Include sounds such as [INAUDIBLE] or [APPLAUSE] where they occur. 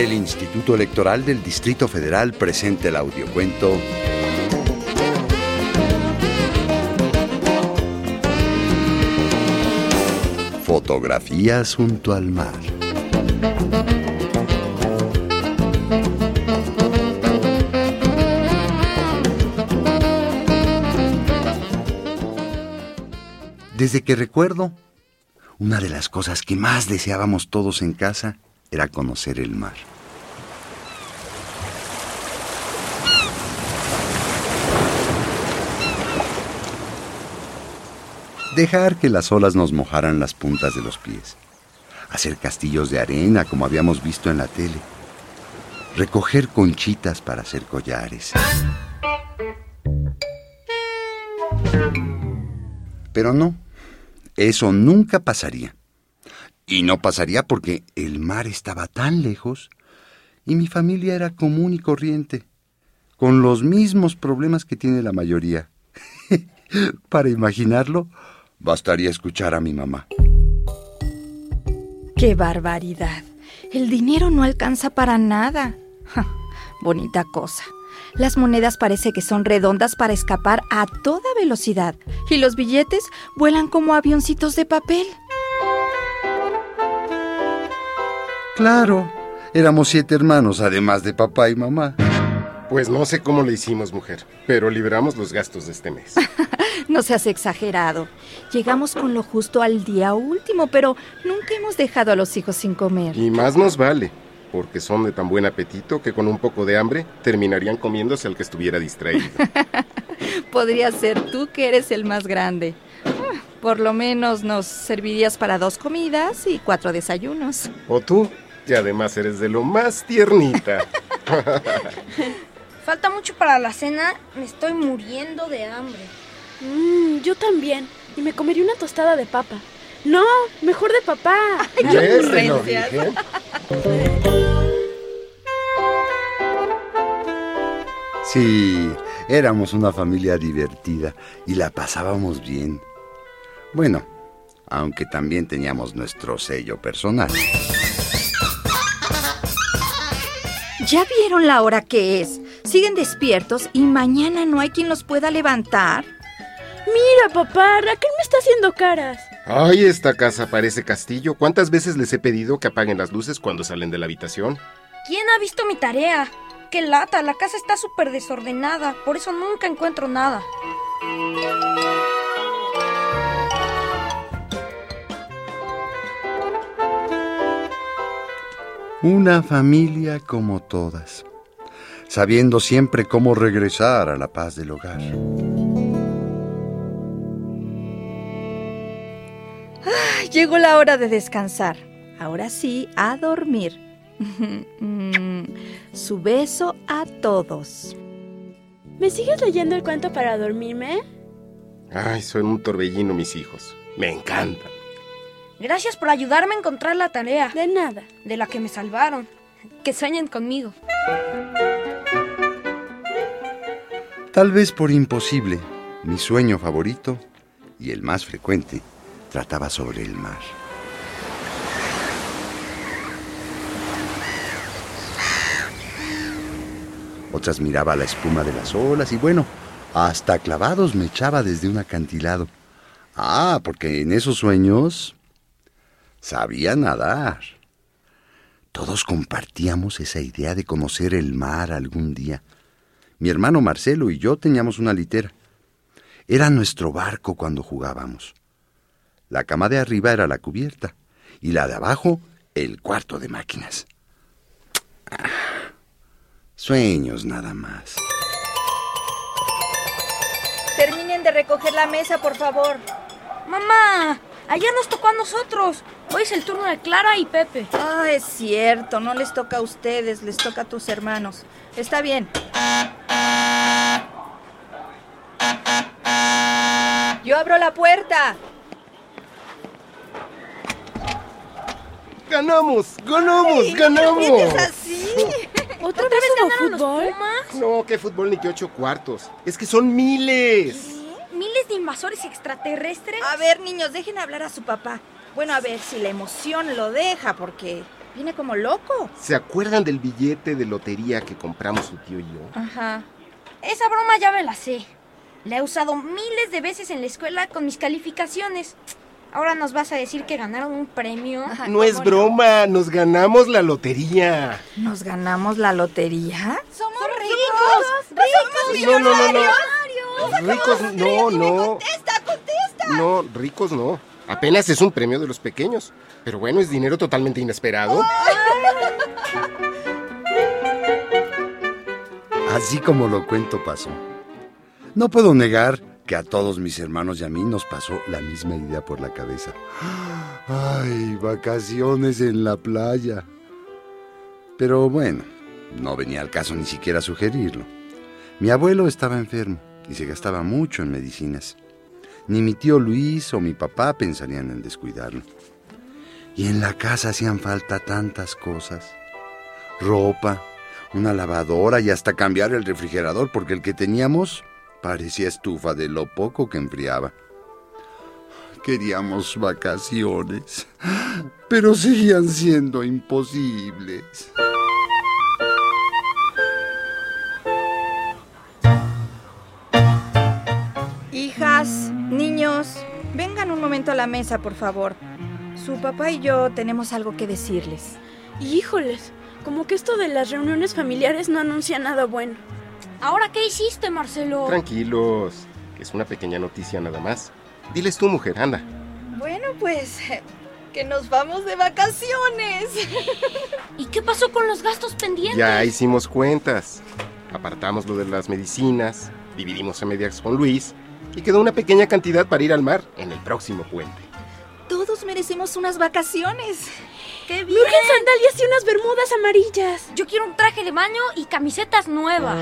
Instituto Electoral del Distrito Federal presenta el audiocuento Fotografías junto al mar. Desde que recuerdo, una de las cosas que más deseábamos todos en casa era conocer el mar. Dejar que las olas nos mojaran las puntas de los pies. Hacer castillos de arena como habíamos visto en la tele. Recoger conchitas para hacer collares. Pero no, eso nunca pasaría. Y no pasaría porque el mar estaba tan lejos y mi familia era común y corriente, con los mismos problemas que tiene la mayoría. [LAUGHS] Para imaginarlo, bastaría escuchar a mi mamá. ¡Qué barbaridad! El dinero no alcanza para nada. [LAUGHS] bonita cosa. Las monedas parece que son redondas para escapar a toda velocidad y los billetes vuelan como avioncitos de papel. Claro, éramos siete hermanos, además de papá y mamá. Pues no sé cómo le hicimos, mujer, pero liberamos los gastos de este mes. [LAUGHS] no seas exagerado. Llegamos con lo justo al día último, pero nunca hemos dejado a los hijos sin comer. Y más nos vale porque son de tan buen apetito que con un poco de hambre terminarían comiéndose al que estuviera distraído. [LAUGHS] Podría ser tú que eres el más grande. Ah, por lo menos nos servirías para dos comidas y cuatro desayunos. O tú, y además eres de lo más tiernita. [LAUGHS] Falta mucho para la cena, me estoy muriendo de hambre. Mmm, yo también. Y me comería una tostada de papa. No, mejor de papá. [LAUGHS] Sí, éramos una familia divertida y la pasábamos bien. Bueno, aunque también teníamos nuestro sello personal. ¿Ya vieron la hora que es? Siguen despiertos y mañana no hay quien los pueda levantar. Mira, papá, Raquel me está haciendo caras. Ay, esta casa parece castillo. ¿Cuántas veces les he pedido que apaguen las luces cuando salen de la habitación? ¿Quién ha visto mi tarea? qué lata, la casa está súper desordenada, por eso nunca encuentro nada. Una familia como todas, sabiendo siempre cómo regresar a la paz del hogar. llegó la hora de descansar. Ahora sí, a dormir. [LAUGHS] Su beso a todos. ¿Me sigues leyendo el cuento para dormirme? Ay, son un torbellino mis hijos. Me encantan. Gracias por ayudarme a encontrar la tarea. De nada. De la que me salvaron. Que sueñen conmigo. Tal vez por imposible, mi sueño favorito y el más frecuente trataba sobre el mar. otras miraba la espuma de las olas y bueno, hasta clavados me echaba desde un acantilado. Ah, porque en esos sueños sabía nadar. Todos compartíamos esa idea de conocer el mar algún día. Mi hermano Marcelo y yo teníamos una litera. Era nuestro barco cuando jugábamos. La cama de arriba era la cubierta y la de abajo el cuarto de máquinas. Sueños nada más. Terminen de recoger la mesa, por favor. Mamá, ayer nos tocó a nosotros. Hoy es el turno de Clara y Pepe. Ah, es cierto, no les toca a ustedes, les toca a tus hermanos. Está bien. Yo abro la puerta. ¡Ganamos! ¡Ganamos! ¡Ganamos! así? ¿Otra, vez ganaron fútbol? Los No, qué fútbol ni qué ocho cuartos. Es que son miles. ¿Qué? ¿Miles de invasores extraterrestres? A ver, niños, dejen hablar a su papá. Bueno, a ver si la emoción lo deja, porque Viene como loco. ¿Se acuerdan del billete de lotería que compramos su tío y yo? Ajá. Esa broma ya me la sé. La he usado miles de veces en la escuela con mis calificaciones. Ahora nos vas a decir que ganaron un premio. Ajá, No es ¿cómo broma, nos ganamos la lotería. ¿Nos ganamos la lotería? ¡Somos ricos! ¡Ricos! No, no, no, no. Ricos, no, no. ¡Contesta, contesta! No, ricos no. Apenas es un premio de los pequeños. Pero bueno, es dinero totalmente inesperado. Así como lo cuento pasó. No puedo negar que a todos mis hermanos y a mí nos pasó la misma idea por la cabeza. Ay, vacaciones en la playa. Pero bueno, no venía al caso ni siquiera sugerirlo. Mi abuelo estaba enfermo y se gastaba mucho en medicinas. Ni mi tío Luis o mi papá pensarían en descuidarlo. Y en la casa hacían falta tantas cosas. Ropa, una lavadora y hasta cambiar el refrigerador porque el que teníamos parecía estufa de lo poco que enfriaba. Queríamos vacaciones, pero seguían siendo imposibles. Momento a la mesa, por favor. Su papá y yo tenemos algo que decirles. Híjoles, como que esto de las reuniones familiares no anuncia nada bueno. ¿Ahora qué hiciste, Marcelo? Tranquilos, que es una pequeña noticia nada más. Diles tú, mujer, anda. Bueno, pues que nos vamos de vacaciones. [LAUGHS] ¿Y qué pasó con los gastos pendientes? Ya hicimos cuentas. Apartamos lo de las medicinas, dividimos a medias con Luis y quedó una pequeña cantidad para ir al mar en el próximo puente. Todos merecemos unas vacaciones. ¡Qué bien! Urgen sandalias y unas bermudas amarillas. Yo quiero un traje de baño y camisetas nuevas.